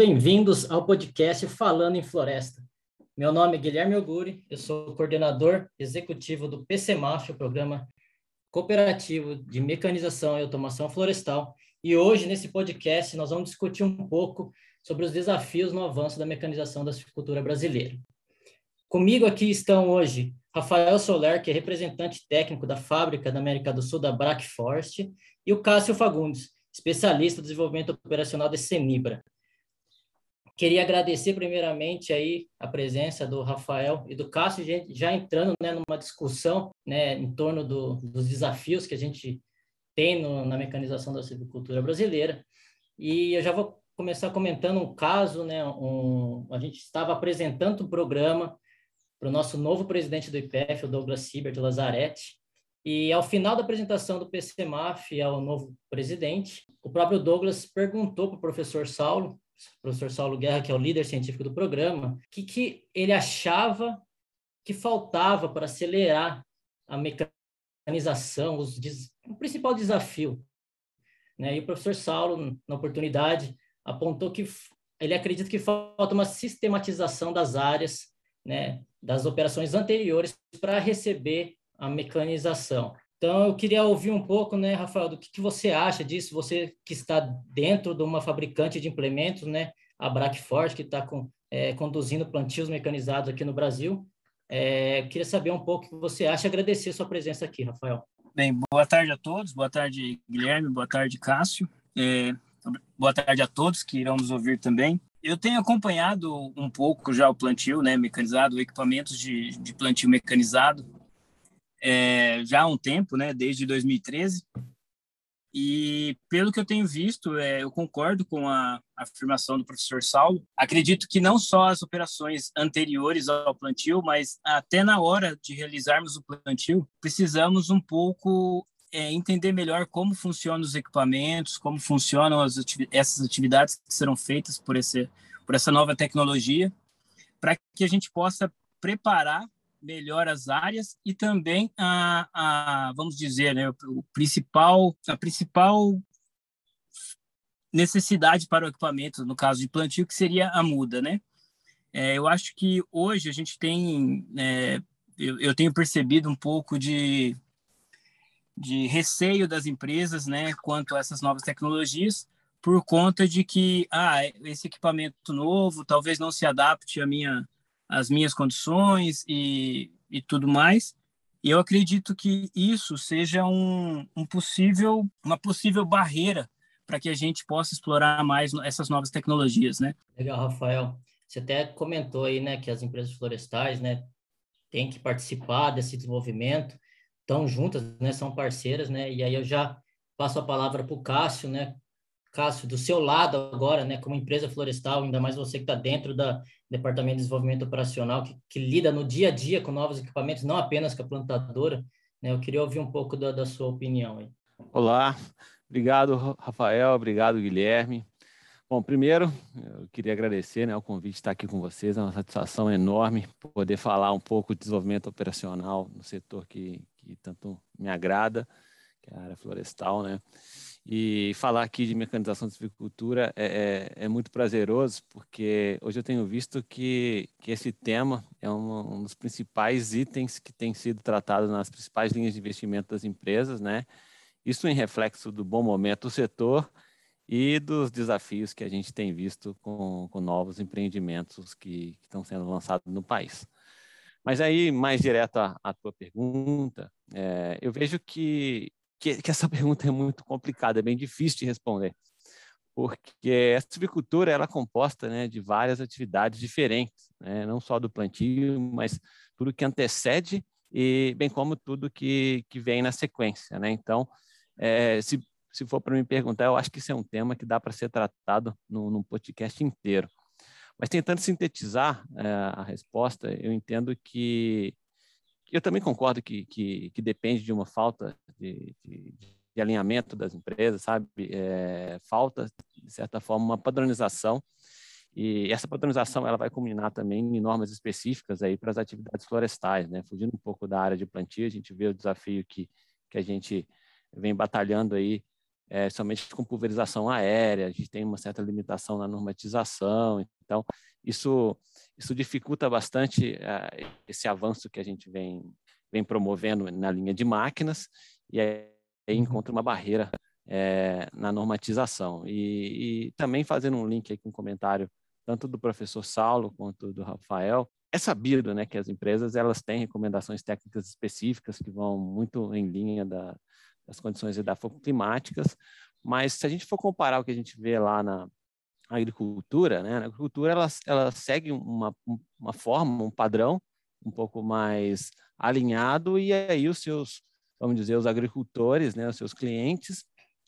Bem-vindos ao podcast Falando em Floresta. Meu nome é Guilherme Auguri, eu sou coordenador executivo do PCMAF, o Programa Cooperativo de Mecanização e Automação Florestal. E hoje, nesse podcast, nós vamos discutir um pouco sobre os desafios no avanço da mecanização da silvicultura brasileira. Comigo aqui estão hoje Rafael Soler, que é representante técnico da fábrica da América do Sul da Brac Forest, e o Cássio Fagundes, especialista do desenvolvimento operacional da Semibra. Queria agradecer primeiramente aí a presença do Rafael e do Cássio, já entrando né, numa discussão né, em torno do, dos desafios que a gente tem no, na mecanização da silvicultura brasileira. E eu já vou começar comentando um caso, né, um, a gente estava apresentando um programa para o nosso novo presidente do IPF, o Douglas Siebert Lazzaretti, e ao final da apresentação do PCMAF ao novo presidente, o próprio Douglas perguntou para o professor Saulo professor Saulo Guerra, que é o líder científico do programa, que, que ele achava que faltava para acelerar a mecanização, os, o principal desafio. Né? E o professor Saulo, na oportunidade, apontou que ele acredita que falta uma sistematização das áreas, né, das operações anteriores para receber a mecanização. Então, eu queria ouvir um pouco, né, Rafael, do que, que você acha disso, você que está dentro de uma fabricante de implementos, né, a Brackford, que está com, é, conduzindo plantios mecanizados aqui no Brasil. É, queria saber um pouco o que você acha, agradecer sua presença aqui, Rafael. Bem, boa tarde a todos, boa tarde, Guilherme, boa tarde, Cássio. É, boa tarde a todos que irão nos ouvir também. Eu tenho acompanhado um pouco já o plantio né, mecanizado, equipamentos de, de plantio mecanizado é, já há um tempo, né, desde 2013. E pelo que eu tenho visto, é, eu concordo com a afirmação do professor Saulo. Acredito que não só as operações anteriores ao plantio, mas até na hora de realizarmos o plantio, precisamos um pouco é, entender melhor como funcionam os equipamentos, como funcionam essas atividades que serão feitas por, esse, por essa nova tecnologia, para que a gente possa preparar melhor as áreas e também a, a vamos dizer, né, o principal, a principal necessidade para o equipamento, no caso de plantio, que seria a muda, né? É, eu acho que hoje a gente tem, é, eu, eu, tenho percebido um pouco de, de receio das empresas, né, quanto a essas novas tecnologias, por conta de que, ah, esse equipamento novo talvez não se adapte à minha, as minhas condições e, e tudo mais. E eu acredito que isso seja um, um possível, uma possível barreira para que a gente possa explorar mais essas novas tecnologias, né? Legal, Rafael. Você até comentou aí, né, que as empresas florestais, né, têm que participar desse desenvolvimento, estão juntas, né, são parceiras, né, e aí eu já passo a palavra para o Cássio, né, Cássio, do seu lado agora, né, como empresa florestal, ainda mais você que está dentro da Departamento de Desenvolvimento Operacional, que, que, lida no dia a dia com novos equipamentos, não apenas com a plantadora, né, eu queria ouvir um pouco da, da sua opinião aí. Olá, obrigado, Rafael, obrigado, Guilherme. Bom, primeiro, eu queria agradecer né, o convite de estar aqui com vocês, é uma satisfação enorme poder falar um pouco de desenvolvimento operacional no setor que, que tanto me agrada, que é a área florestal, né? E falar aqui de mecanização de silvicultura é, é, é, muito prazeroso, porque hoje eu tenho visto que, que esse tema é um, um, dos principais itens que tem sido tratado nas principais linhas de investimento das empresas, né? Isso em reflexo do bom momento do setor e dos desafios que a gente tem visto com, com novos empreendimentos que, que estão sendo lançados no país. Mas aí, mais direto à, à tua pergunta, é, eu vejo que que, que essa pergunta é muito complicada, é bem difícil de responder, porque a silvicultura ela é composta né, de várias atividades diferentes, né, não só do plantio, mas tudo que antecede e bem como tudo que, que vem na sequência. Né? Então, é, se se for para me perguntar, eu acho que isso é um tema que dá para ser tratado num, num podcast inteiro. Mas tentando sintetizar é, a resposta, eu entendo que eu também concordo que, que, que depende de uma falta de, de, de alinhamento das empresas, sabe? É, falta, de certa forma, uma padronização e essa padronização ela vai culminar também em normas específicas aí para as atividades florestais, né? Fugindo um pouco da área de plantio, a gente vê o desafio que, que a gente vem batalhando aí é, somente com pulverização aérea, a gente tem uma certa limitação na normatização, então isso, isso dificulta bastante uh, esse avanço que a gente vem, vem promovendo na linha de máquinas, e aí uhum. encontra uma barreira é, na normatização. E, e, também fazendo um link com um comentário tanto do professor Saulo quanto do Rafael, é sabido né, que as empresas elas têm recomendações técnicas específicas que vão muito em linha da, das condições climáticas, mas se a gente for comparar o que a gente vê lá na agricultura, né, a agricultura ela, ela segue uma, uma forma, um padrão um pouco mais alinhado e aí os seus, vamos dizer, os agricultores, né, os seus clientes,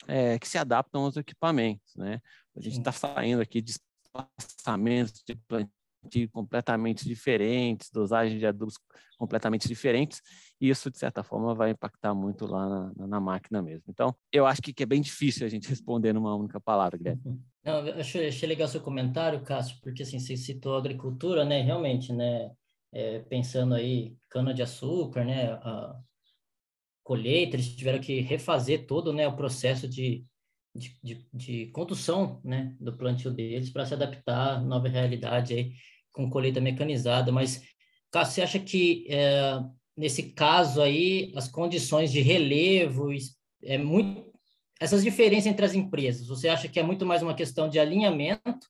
é, que se adaptam aos equipamentos, né? A gente está saindo aqui de espaçamentos de plantio completamente diferentes, dosagens de adubos completamente diferentes, e isso, de certa forma, vai impactar muito lá na, na máquina mesmo. Então, eu acho que, que, é bem difícil a gente responder numa única palavra, Guilherme. Não, eu achei, achei legal seu comentário, Cássio, porque assim, você citou agricultura, né, realmente, né, é, pensando aí, cana-de-açúcar, né, a colheita, eles tiveram que refazer todo, né, o processo de de, de, de condução né, do plantio deles para se adaptar à nova realidade aí, com colheita mecanizada. Mas, Cássio, você acha que é, nesse caso aí as condições de relevo é muito essas diferenças entre as empresas? Você acha que é muito mais uma questão de alinhamento,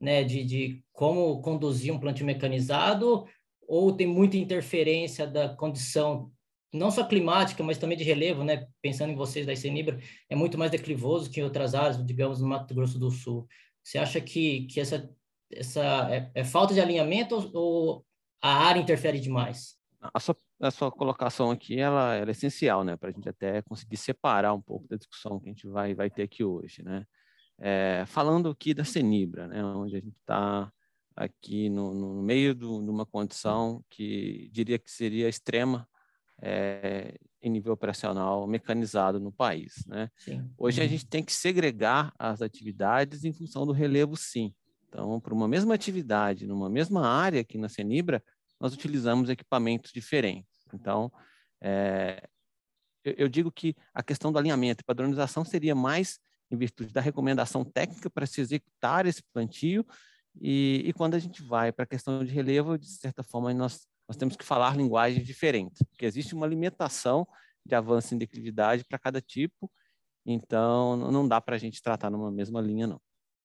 né, de, de como conduzir um plantio mecanizado, ou tem muita interferência da condição não só climática, mas também de relevo, né? Pensando em vocês da Cenibra, é muito mais declivoso que em outras áreas, digamos, no Mato Grosso do Sul. Você acha que, que essa, essa é, é falta de alinhamento ou, ou, a área interfere demais? A sua, a sua colocação aqui, ela, ela é essencial, né? Para a gente até conseguir separar um pouco da discussão que a gente vai, vai ter aqui hoje, né? É, falando aqui da Cenibra, né? Onde a gente está aqui no, no meio do, de uma condição que diria que seria extrema, é, em nível operacional mecanizado no país. Né? Hoje a uhum. gente tem que segregar as atividades em função do relevo, sim. Então, para uma mesma atividade, numa mesma área aqui na Cenibra, nós utilizamos equipamentos diferentes. Então, é, eu, eu, digo que a questão do alinhamento e padronização seria mais em virtude da recomendação técnica para se executar esse plantio, e, e quando a gente vai para a questão de relevo, de certa forma, nós nós temos que falar linguagens diferentes, porque existe uma limitação de avanço em declividade para cada tipo, então não dá para a gente tratar numa mesma linha, não.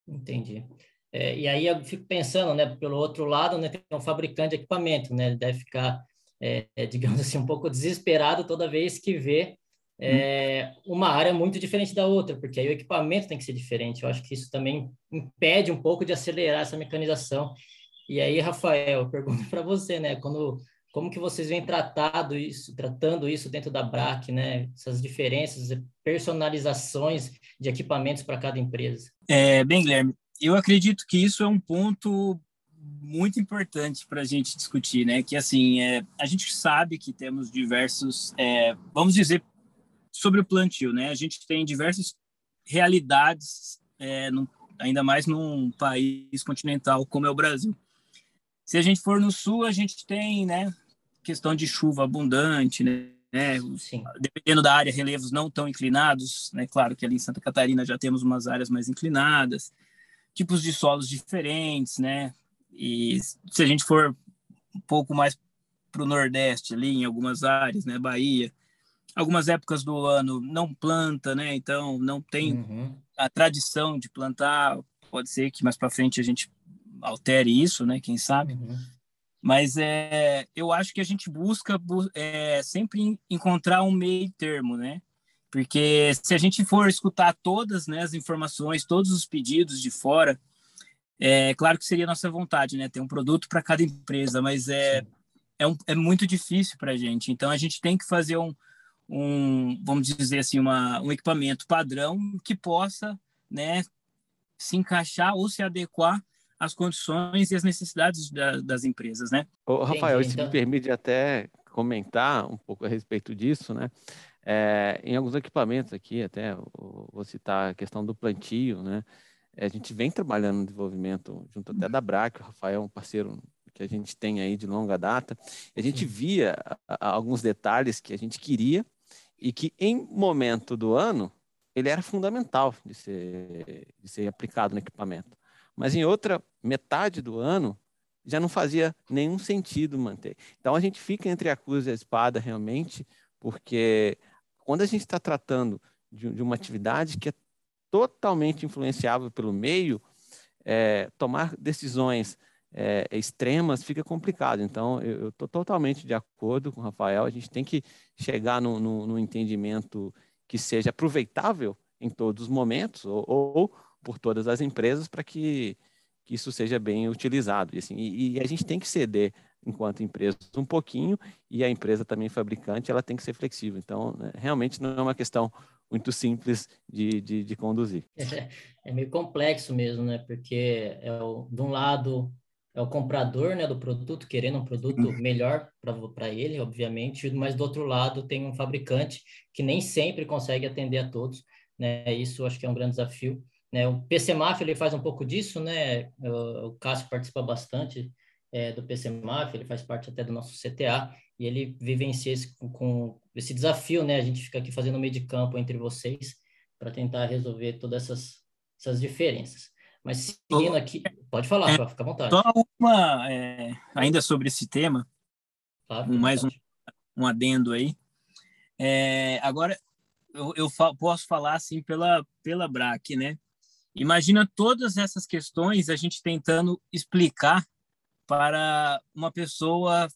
Entendi. É, e aí eu fico pensando, né, pelo outro lado, né, tem um fabricante de equipamento, né, ele deve ficar, é, é digamos assim, um pouco desesperado toda vez que vê é, uma área muito diferente da outra, porque aí o equipamento tem que ser diferente. Eu acho que isso também impede um pouco de acelerar essa mecanização. E aí, Rafael, pergunto para você, né? Quando, como que vocês vêm tratado isso, tratando isso dentro da BRAC, né? Essas diferenças, personalizações de equipamentos para cada empresa. É, bem, Guilherme, eu acredito que isso é um ponto muito importante para a gente discutir, né? Que assim, é, a gente sabe que temos diversos, é, vamos dizer, sobre o plantio, né? A gente tem diversas realidades, é, ainda mais num país continental como é o Brasil. Se a gente for no sul, a gente tem, né, questão de chuva abundante, né? Sim. Dependendo da área, relevos não tão inclinados, né? Claro que ali em Santa Catarina já temos umas áreas mais inclinadas, tipos de solos diferentes, né? E se a gente for um pouco mais para o Nordeste, ali em algumas áreas, né? Bahia, algumas épocas do ano não planta, né? Então não tem uhum. a tradição de plantar. Pode ser que mais para frente a gente altere isso, né? Quem sabe. Uhum. Mas é, eu acho que a gente busca é, sempre encontrar um meio termo, né? Porque se a gente for escutar todas né, as informações, todos os pedidos de fora, é claro que seria nossa vontade, né? Ter um produto para cada empresa, mas é, é, um, é muito difícil para a gente. Então a gente tem que fazer um, um, vamos dizer assim, uma, um equipamento padrão que possa, né, se encaixar ou se adequar às condições e às necessidades da, das empresas, né? Ô, Rafael, Entendi, se então... me permite até comentar um pouco a respeito disso, né? É, em alguns equipamentos aqui, até vou citar a questão do plantio, né? A gente vem trabalhando no desenvolvimento junto até da BRAC, o Rafael é um parceiro que a gente tem aí de longa data. A gente via alguns detalhes que a gente queria e que em momento do ano ele era fundamental de ser, de ser aplicado no equipamento. Mas em outra metade do ano já não fazia nenhum sentido manter. Então a gente fica entre a cruz e a espada realmente, porque quando a gente está tratando de, de, uma atividade que é totalmente influenciável pelo meio, é, tomar decisões é, extremas fica complicado. Então, eu estou totalmente de acordo com o Rafael. A gente tem que chegar no, no, no entendimento que seja aproveitável em todos os momentos ou, ou por todas as empresas para que, que, isso seja bem utilizado. E, assim, e, e, a gente tem que ceder, enquanto empresa, um pouquinho e a empresa também fabricante ela tem que ser flexível. Então, né, realmente não é uma questão muito simples de, de, de conduzir. É, é, meio complexo mesmo, né? Porque é o, de um lado é o comprador né, do produto, querendo um produto melhor para ele, obviamente, mas do outro lado tem um fabricante que nem sempre consegue atender a todos, né? Isso acho que é um grande desafio. Né? O PC Mafia ele faz um pouco disso, né? O, o Cássio participa bastante é, do PC Mafia, ele faz parte até do nosso CTA e ele vivencia esse, com, com esse desafio, né? A gente fica aqui fazendo meio de campo entre vocês para tentar resolver todas essas, essas diferenças. Mas seguindo aqui, pode falar, é, fica à vontade. Só uma, é, ainda sobre esse tema, claro, mais um, um, adendo aí. É, agora, eu, eu fa posso falar assim pela, pela BRAC, né? Imagina todas essas questões a gente tentando explicar para uma pessoa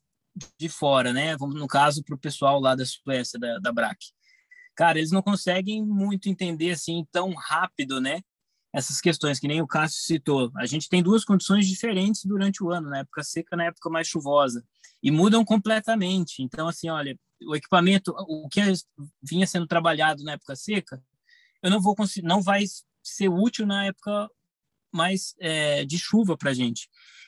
de fora, né? No caso para o pessoal lá da Suécia, da, da BRAC. Cara, eles não conseguem muito entender assim tão rápido, né? essas questões, que nem o Cássio citou. A gente tem duas condições diferentes durante o ano, na época seca na época mais chuvosa, e mudam completamente. Então, assim, olha, o equipamento, o que vinha sendo trabalhado na época seca, eu não vou conseguir, não vai ser útil na época mais é, de chuva para a gente.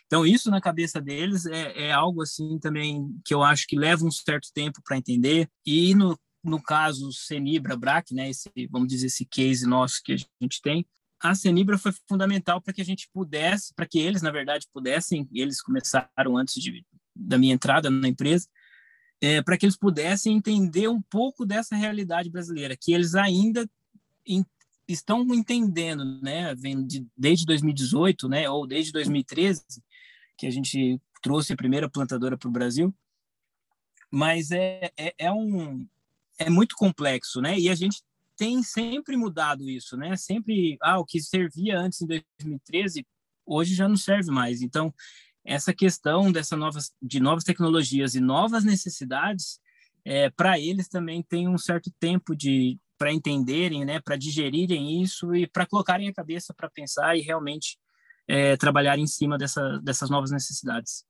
Então, isso na cabeça deles é, é, algo assim também que eu acho que leva um certo tempo para entender. E no, no caso Senibra Brac, né, esse, vamos dizer, esse case nosso que a gente tem, a Senibra foi fundamental para que a gente pudesse, para que eles, na verdade, pudessem, eles começaram antes de, da minha entrada na empresa, é, para que eles pudessem entender um pouco dessa realidade brasileira, que eles ainda in, estão entendendo, né, desde 2018, né, ou desde 2013, que a gente trouxe a primeira plantadora para o Brasil, mas é, é, é, um é muito complexo, né, e a gente tem sempre mudado isso, né? Sempre, ah, o que servia antes em 2013, hoje já não serve mais. Então, essa questão dessa novas, de novas tecnologias e novas necessidades, é, para eles também tem um certo tempo de para entenderem, né, para digerirem isso e para colocarem a cabeça para pensar e realmente é, trabalhar em cima dessa, dessas novas necessidades.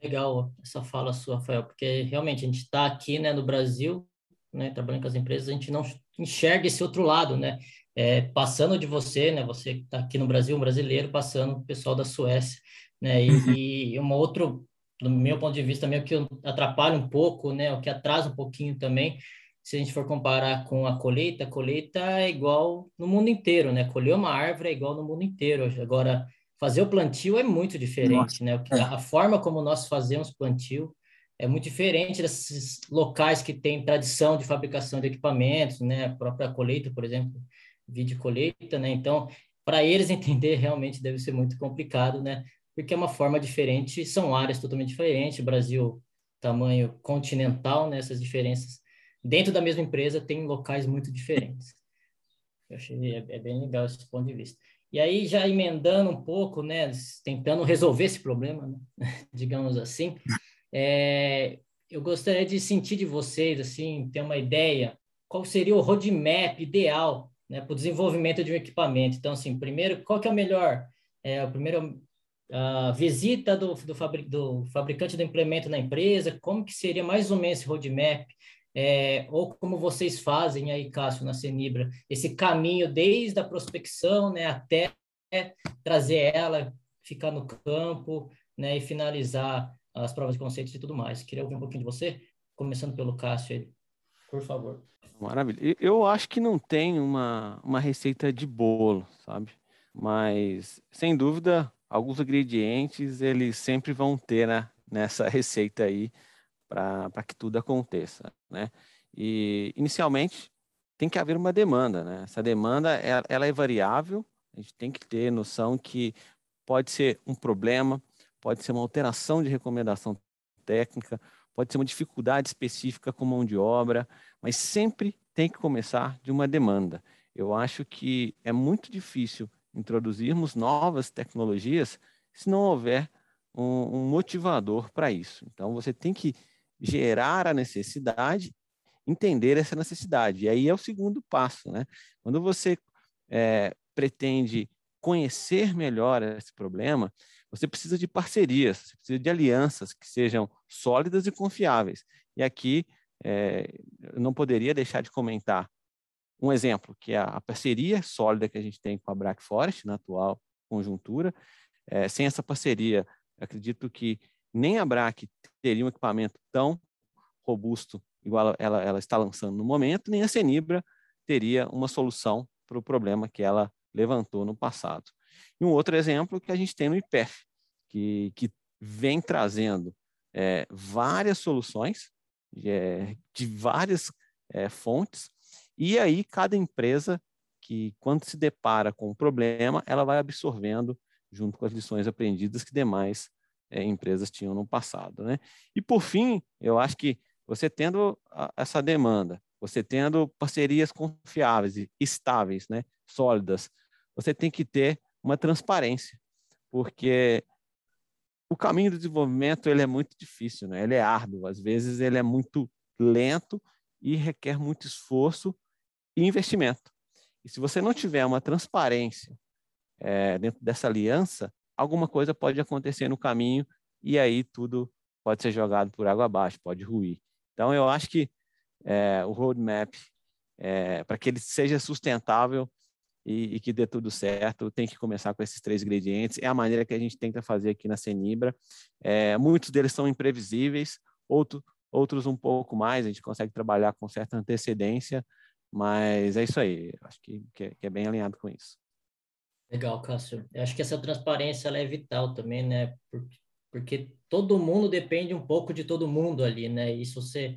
Legal essa fala sua, Rafael, porque realmente a gente está aqui, né, no Brasil, né, trabalhando com as empresas, a gente não enxerga esse outro lado, né? É, passando de você, né? Você que está aqui no Brasil, um brasileiro, passando o pessoal da Suécia, né? E, uhum. e uma outro, do meu ponto de vista, meio que atrapalha um pouco, né? O que atrasa um pouquinho também, se a gente for comparar com a colheita, a colheita é igual no mundo inteiro, né? Colher uma árvore é igual no mundo inteiro. Agora, fazer o plantio é muito diferente, Nossa. né? É. A forma como nós fazemos plantio é muito diferente desses locais que têm tradição de fabricação de equipamentos, né? A própria colheita, por exemplo, vídeo colheita, né? Então, para eles entender realmente deve ser muito complicado, né? Porque é uma forma diferente, são áreas totalmente diferentes. Brasil, tamanho continental, né? Essas diferenças dentro da mesma empresa tem locais muito diferentes. Eu achei é, é bem legal esse ponto de vista. E aí, já emendando um pouco, né, tentando resolver esse problema, né, digamos assim, é, eu gostaria de sentir de vocês, assim, ter uma ideia, qual seria o roadmap ideal né, para o desenvolvimento de um equipamento. Então, assim, primeiro, qual que é o melhor? É, primeiro, a visita do, do, do fabricante do implemento na empresa, como que seria mais ou menos esse roadmap? É, ou como vocês fazem aí, Cássio, na Senibra, esse caminho desde a prospecção né, até trazer ela, ficar no campo né, e finalizar as provas de conceitos e tudo mais. Queria ouvir um pouquinho de você, começando pelo Cássio aí, por favor. Maravilha. Eu acho que não tem uma, uma receita de bolo, sabe? Mas, sem dúvida, alguns ingredientes eles sempre vão ter né, nessa receita aí para que tudo aconteça, né? E, inicialmente, tem que haver uma demanda, né? Essa demanda, ela, ela é variável, a gente tem que ter noção que pode ser um problema, pode ser uma alteração de recomendação técnica, pode ser uma dificuldade específica com mão de obra, mas sempre tem que começar de uma demanda. Eu acho que é muito difícil introduzirmos novas tecnologias se não houver um, um motivador para isso. Então, você tem que gerar a necessidade, entender essa necessidade. E aí é o segundo passo, né? Quando você é, pretende conhecer melhor esse problema, você precisa de parcerias, você precisa de alianças que sejam sólidas e confiáveis. E aqui é, eu não poderia deixar de comentar um exemplo, que é a parceria sólida que a gente tem com a Black Forest na atual conjuntura. É, sem essa parceria, acredito que nem a BRAC teria um equipamento tão robusto igual ela, ela está lançando no momento, nem a Senibra teria uma solução para o problema que ela levantou no passado. E um outro exemplo que a gente tem no IPEF, que, que vem trazendo é, várias soluções é, de várias é, fontes, e aí cada empresa que, quando se depara com um problema, ela vai absorvendo junto com as lições aprendidas que demais é, empresas tinham no passado. Né? E, por fim, eu acho que você tendo a, essa demanda, você tendo parcerias confiáveis estáveis, né, sólidas, você tem que ter uma transparência, porque o caminho do desenvolvimento ele é muito difícil, né? ele é árduo, às vezes ele é muito lento e requer muito esforço e investimento. E se você não tiver uma transparência é, dentro dessa aliança, alguma coisa pode acontecer no caminho e aí tudo pode ser jogado por água abaixo, pode ruir. Então, eu acho que é, o roadmap, é, para que ele seja sustentável e, e, que dê tudo certo, tem que começar com esses três ingredientes. É a maneira que a gente tenta fazer aqui na Senibra. É, muitos deles são imprevisíveis, outro, outros um pouco mais, a gente consegue trabalhar com certa antecedência, mas é isso aí, acho que, que, é, que é bem alinhado com isso. Legal, Cássio. Eu acho que essa transparência é vital também, né? Porque, porque todo mundo depende um pouco de todo mundo ali, né? E se você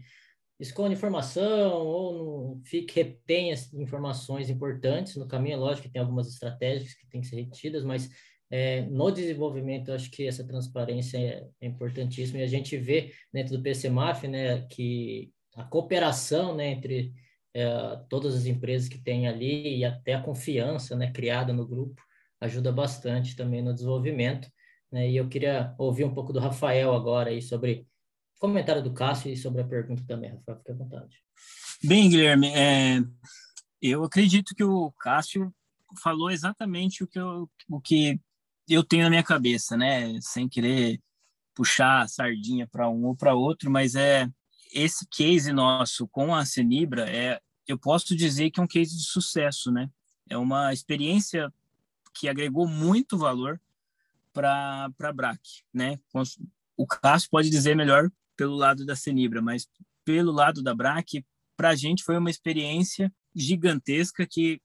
esconde informação ou não fique, retém informações importantes no caminho, é lógico que tem algumas estratégias que têm que ser retidas, mas é, no desenvolvimento, eu acho que essa transparência é, é importantíssima e a gente vê dentro do PCMAF, né, que a cooperação, né, entre é, todas as empresas que tem ali e até a confiança né, criada no grupo ajuda bastante também no desenvolvimento. Né? E eu queria ouvir um pouco do Rafael agora aí sobre o comentário do Cássio e sobre a pergunta também, Rafael, fique à vontade. Bem, Guilherme, é, eu acredito que o Cássio falou exatamente o que eu, o que eu tenho na minha cabeça, né? Sem querer puxar a sardinha para um ou para outro, mas é esse case nosso com a Cenibra é, eu posso dizer que é um case de sucesso, né? É uma experiência que agregou muito valor para a BRAC, né? O Cássio pode dizer melhor pelo lado da Cenibra, mas pelo lado da BRAC, para a gente foi uma experiência gigantesca que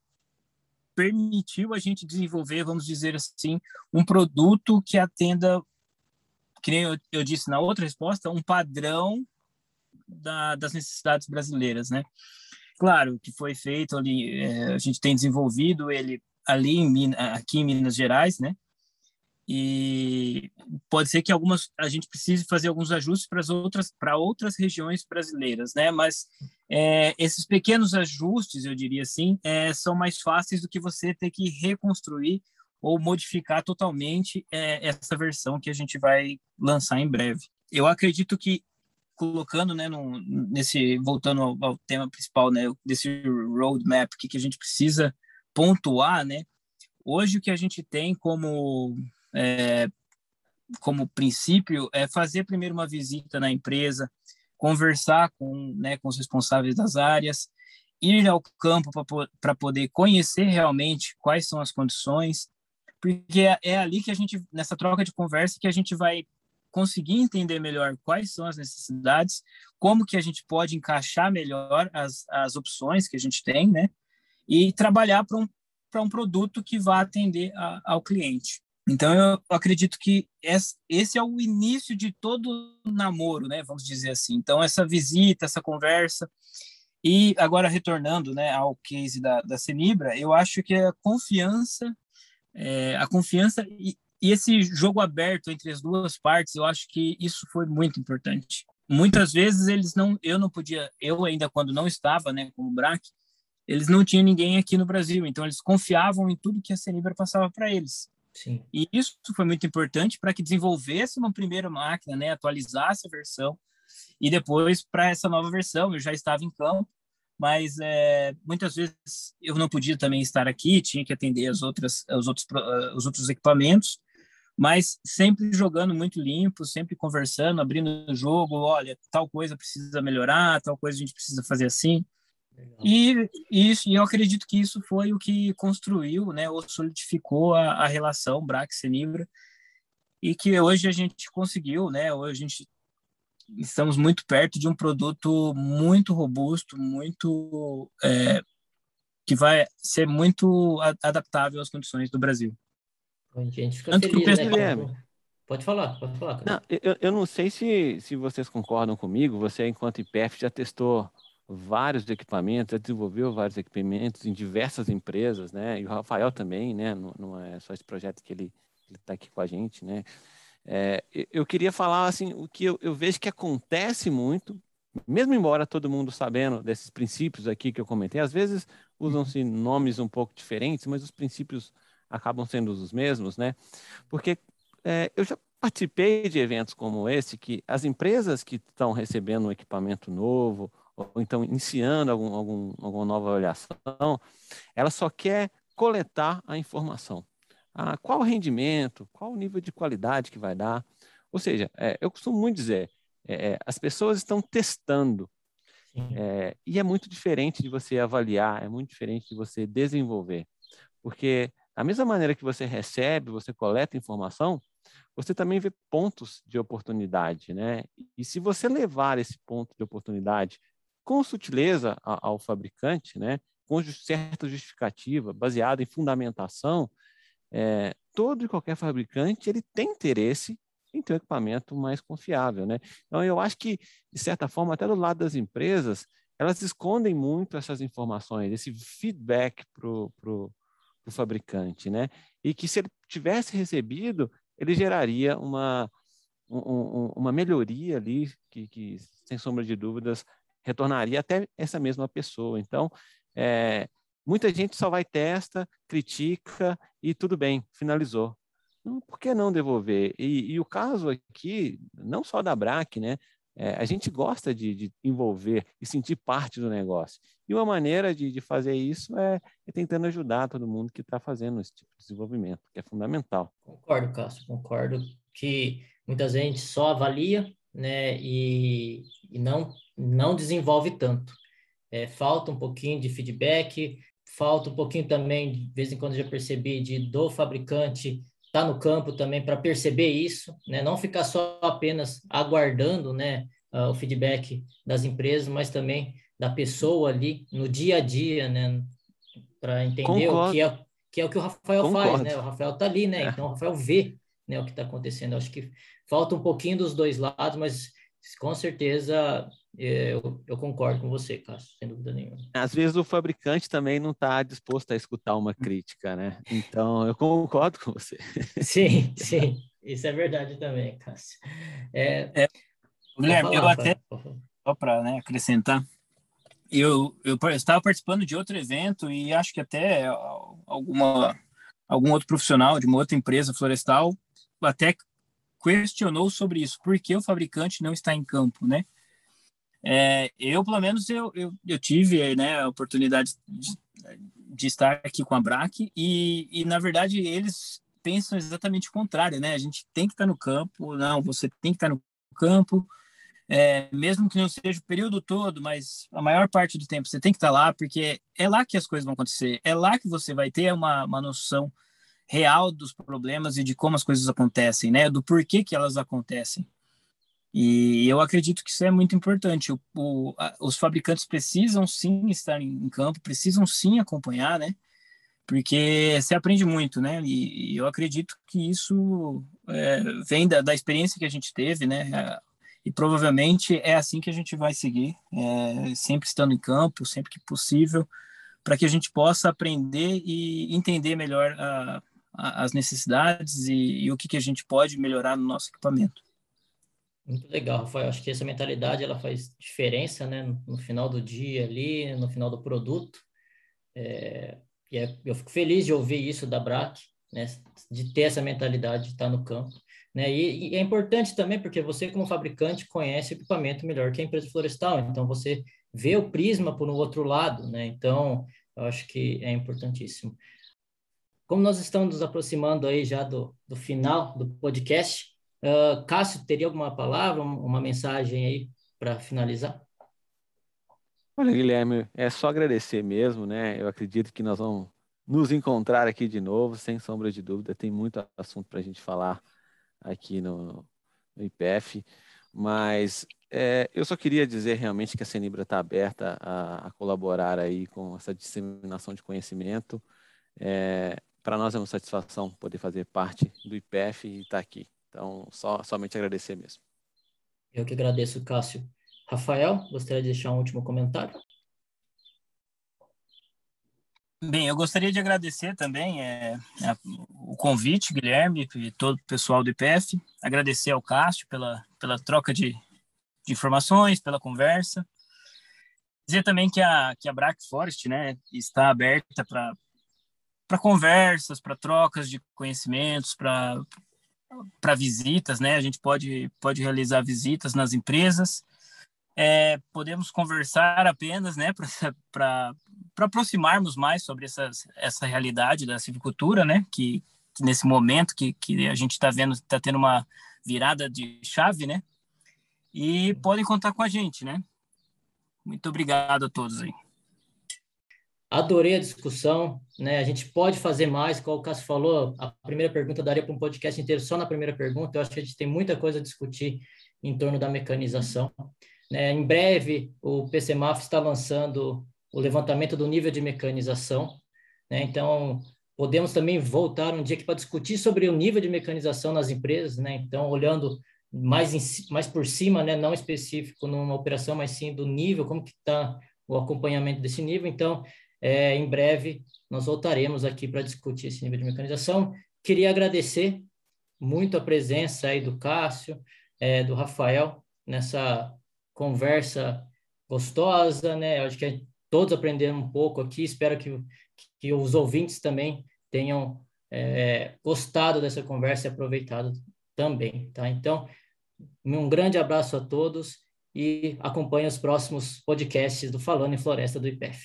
permitiu a gente desenvolver, vamos dizer assim, um produto que atenda, que nem eu, eu disse na outra resposta, um padrão da, das necessidades brasileiras, né? Claro que foi feito ali, é, a gente tem desenvolvido ele ali em, aqui em Minas Gerais, né? E pode ser que algumas a gente precise fazer alguns ajustes para as outras para outras regiões brasileiras, né? Mas é, esses pequenos ajustes, eu diria assim, é, são mais fáceis do que você ter que reconstruir ou modificar totalmente é, essa versão que a gente vai lançar em breve. Eu acredito que colocando, né, nesse voltando ao, ao, tema principal, né, desse roadmap que que a gente precisa pontuar, né? Hoje o que a gente tem como é, como princípio é fazer primeiro uma visita na empresa, conversar com, né, com os responsáveis das áreas, ir ao campo para poder conhecer realmente quais são as condições, porque é, é ali que a gente, nessa troca de conversa, que a gente vai conseguir entender melhor quais são as necessidades, como que a gente pode encaixar melhor as, as opções que a gente tem, né? E trabalhar para um, um produto que vá atender a, ao cliente. Então, eu acredito que esse é o início de todo namoro, né? Vamos dizer assim. Então, essa visita, essa conversa. E agora, retornando né, ao case da, da Senibra, eu acho que a confiança, é, a confiança e esse jogo aberto entre as duas partes, eu acho que isso foi muito importante. Muitas vezes eles não, eu não podia, eu ainda quando não estava, né, como BRAC, eles não tinham ninguém aqui no Brasil, então eles confiavam em tudo que a Senibra passava para eles. Sim. E isso foi muito importante para que desenvolvesse uma primeira máquina, né, atualizasse a versão e depois para essa nova versão eu já estava em campo, mas é, muitas vezes eu não podia também estar aqui, tinha que atender as outras, os outros, os outros equipamentos, mas sempre jogando muito limpo, sempre conversando, abrindo o jogo, olha, tal coisa precisa melhorar, tal coisa a gente precisa fazer assim. E isso, e eu acredito que isso foi o que construiu, né, ou solidificou a, a relação Brax-Senibra, e que hoje a gente conseguiu, né, hoje a gente estamos muito perto de um produto muito robusto, muito é, que vai ser muito adaptável às condições do Brasil. A gente fica feliz, né? Pode falar, pode falar. Não, eu, eu não sei se, se vocês concordam comigo, você, enquanto IPF, já testou vários equipamentos, já desenvolveu vários equipamentos em diversas empresas, né? E o Rafael também, né? Não, não é só esse projeto que ele está aqui com a gente, né? É, eu queria falar assim o que eu, eu, vejo que acontece muito, mesmo embora todo mundo sabendo desses princípios aqui que eu comentei, às vezes usam-se nomes um pouco diferentes, mas os princípios acabam sendo os mesmos, né? Porque é, eu já participei de eventos como esse que as empresas que estão recebendo um equipamento novo ou então iniciando algum, algum, alguma nova avaliação, ela só quer coletar a informação. Ah, qual o rendimento, qual o nível de qualidade que vai dar. Ou seja, é, eu costumo muito dizer, é, é as pessoas estão testando. É, e é muito diferente de você avaliar, é muito diferente de você desenvolver. Porque da mesma maneira que você recebe, você coleta informação, você também vê pontos de oportunidade, né? E se você levar esse ponto de oportunidade com sutileza ao fabricante, né, com certa justificativa, baseada em fundamentação, é, todo e qualquer fabricante ele tem interesse em ter um equipamento mais confiável, né? Então eu acho que de certa forma até do lado das empresas elas escondem muito essas informações, esse feedback para o fabricante, né? E que se ele tivesse recebido, ele geraria uma um, uma melhoria ali que, que sem sombra de dúvidas retornaria até essa mesma pessoa. Então, é, muita gente só vai testa, critica e tudo bem, finalizou. Então, por que não devolver? E, e, o caso aqui, não só da BRAC, né? É, a gente gosta de, de, envolver e sentir parte do negócio. E uma maneira de, de fazer isso é, é, tentando ajudar todo mundo que está fazendo esse tipo de desenvolvimento, que é fundamental. Concordo, Cássio, concordo que muita gente só avalia né, e, e não não desenvolve tanto. É, falta um pouquinho de feedback, falta um pouquinho também, de vez em quando já percebi, de do fabricante tá no campo também para perceber isso, né? não ficar só apenas aguardando né, uh, o feedback das empresas, mas também da pessoa ali no dia a dia, né? para entender Concordo. o que é, que é o que o Rafael Concordo. faz, né? O Rafael está ali, né? É. Então o Rafael vê né, o que está acontecendo. Eu acho que falta um pouquinho dos dois lados, mas com certeza eu, eu, concordo com você, Cássio, sem dúvida nenhuma. Às vezes o fabricante também não está disposto a escutar uma crítica, né? Então, eu concordo com você. Sim, sim, isso é verdade também, Cássio. É, é, Guilherme, eu até, só para né, acrescentar, eu, eu estava participando de outro evento e acho que até alguma, algum outro profissional de uma outra empresa florestal até questionou sobre isso, por que o fabricante não está em campo, né? É, eu, pelo menos, eu, eu, eu, tive né, a oportunidade de, de estar aqui com a BRAC e, e, na verdade, eles pensam exatamente o contrário, né? A gente tem que estar no campo, não, você tem que estar no campo, é, mesmo que não seja o período todo, mas a maior parte do tempo você tem que estar lá, porque é lá que as coisas vão acontecer, é lá que você vai ter uma, uma noção real dos problemas e de como as coisas acontecem, né? Do porquê que elas acontecem. E eu acredito que isso é muito importante. O, o, a, os fabricantes precisam sim estar em, em, campo, precisam sim acompanhar, né? Porque se aprende muito, né? E, e eu acredito que isso é, vem da, da, experiência que a gente teve, né? E provavelmente é assim que a gente vai seguir, é, sempre estando em campo, sempre que possível, para que a gente possa aprender e entender melhor a, a, as necessidades e, e, o que, que a gente pode melhorar no nosso equipamento. Muito legal, Rafael. Acho que essa mentalidade ela faz diferença, né? No, final do dia ali, no final do produto. É, e é, eu fico feliz de ouvir isso da BRAC, né? De ter essa mentalidade de estar no campo. Né? E, e, é importante também porque você, como fabricante, conhece o equipamento melhor que a empresa florestal, então você vê o prisma por um outro lado, né? Então, eu acho que é importantíssimo. Como nós estamos nos aproximando aí já do, do final do podcast, uh, Cássio, teria alguma palavra, uma mensagem aí para finalizar? Olha, Guilherme, é só agradecer mesmo, né? Eu acredito que nós vamos nos encontrar aqui de novo, sem sombra de dúvida. Tem muito assunto para a gente falar aqui no, no IPF, mas é, eu só queria dizer realmente que a Senibra está aberta a, a, colaborar aí com essa disseminação de conhecimento. É, Para nós é uma satisfação poder fazer parte do IPF e estar tá aqui. Então, só, somente agradecer mesmo. Eu que agradeço, Cássio. Rafael, gostaria de deixar um último comentário? Bem, eu gostaria de agradecer também é, o convite, Guilherme, e todo o pessoal do IPF. Agradecer ao Cássio pela, pela troca de, de informações, pela conversa. Dizer também que a, que a Brack Forest né, está aberta para conversas, para trocas de conhecimentos, para visitas. Né? A gente pode, pode realizar visitas nas empresas. É, podemos conversar apenas né, para para aproximarmos mais sobre essas, essa realidade da silvicultura, né? Que, que nesse momento que, que a gente está vendo, está tendo uma virada de chave, né? E podem contar com a gente, né? Muito obrigado a todos aí. Adorei a discussão, né? A gente pode fazer mais, como o Cássio falou, a primeira pergunta daria para um podcast inteiro só na primeira pergunta. Eu acho que a gente tem muita coisa a discutir em torno da mecanização. Né? Em breve, o PCMAF está lançando o levantamento do nível de mecanização. Né? Então, podemos também voltar um dia aqui para discutir sobre o nível de mecanização nas empresas, né? Então, olhando mais, em, mais por cima, né? Não específico numa operação, mas sim do nível, como que está o acompanhamento desse nível. Então, é, em breve, nós voltaremos aqui para discutir esse nível de mecanização. Queria agradecer muito a presença aí do Cássio, é, do Rafael, nessa conversa gostosa, né? Acho que todos aprenderam um pouco aqui. Espero que, que os ouvintes também tenham é, gostado dessa conversa e aproveitado também, tá? Então, um grande abraço a todos e acompanhe os próximos podcasts do Falando em Floresta do IPEF.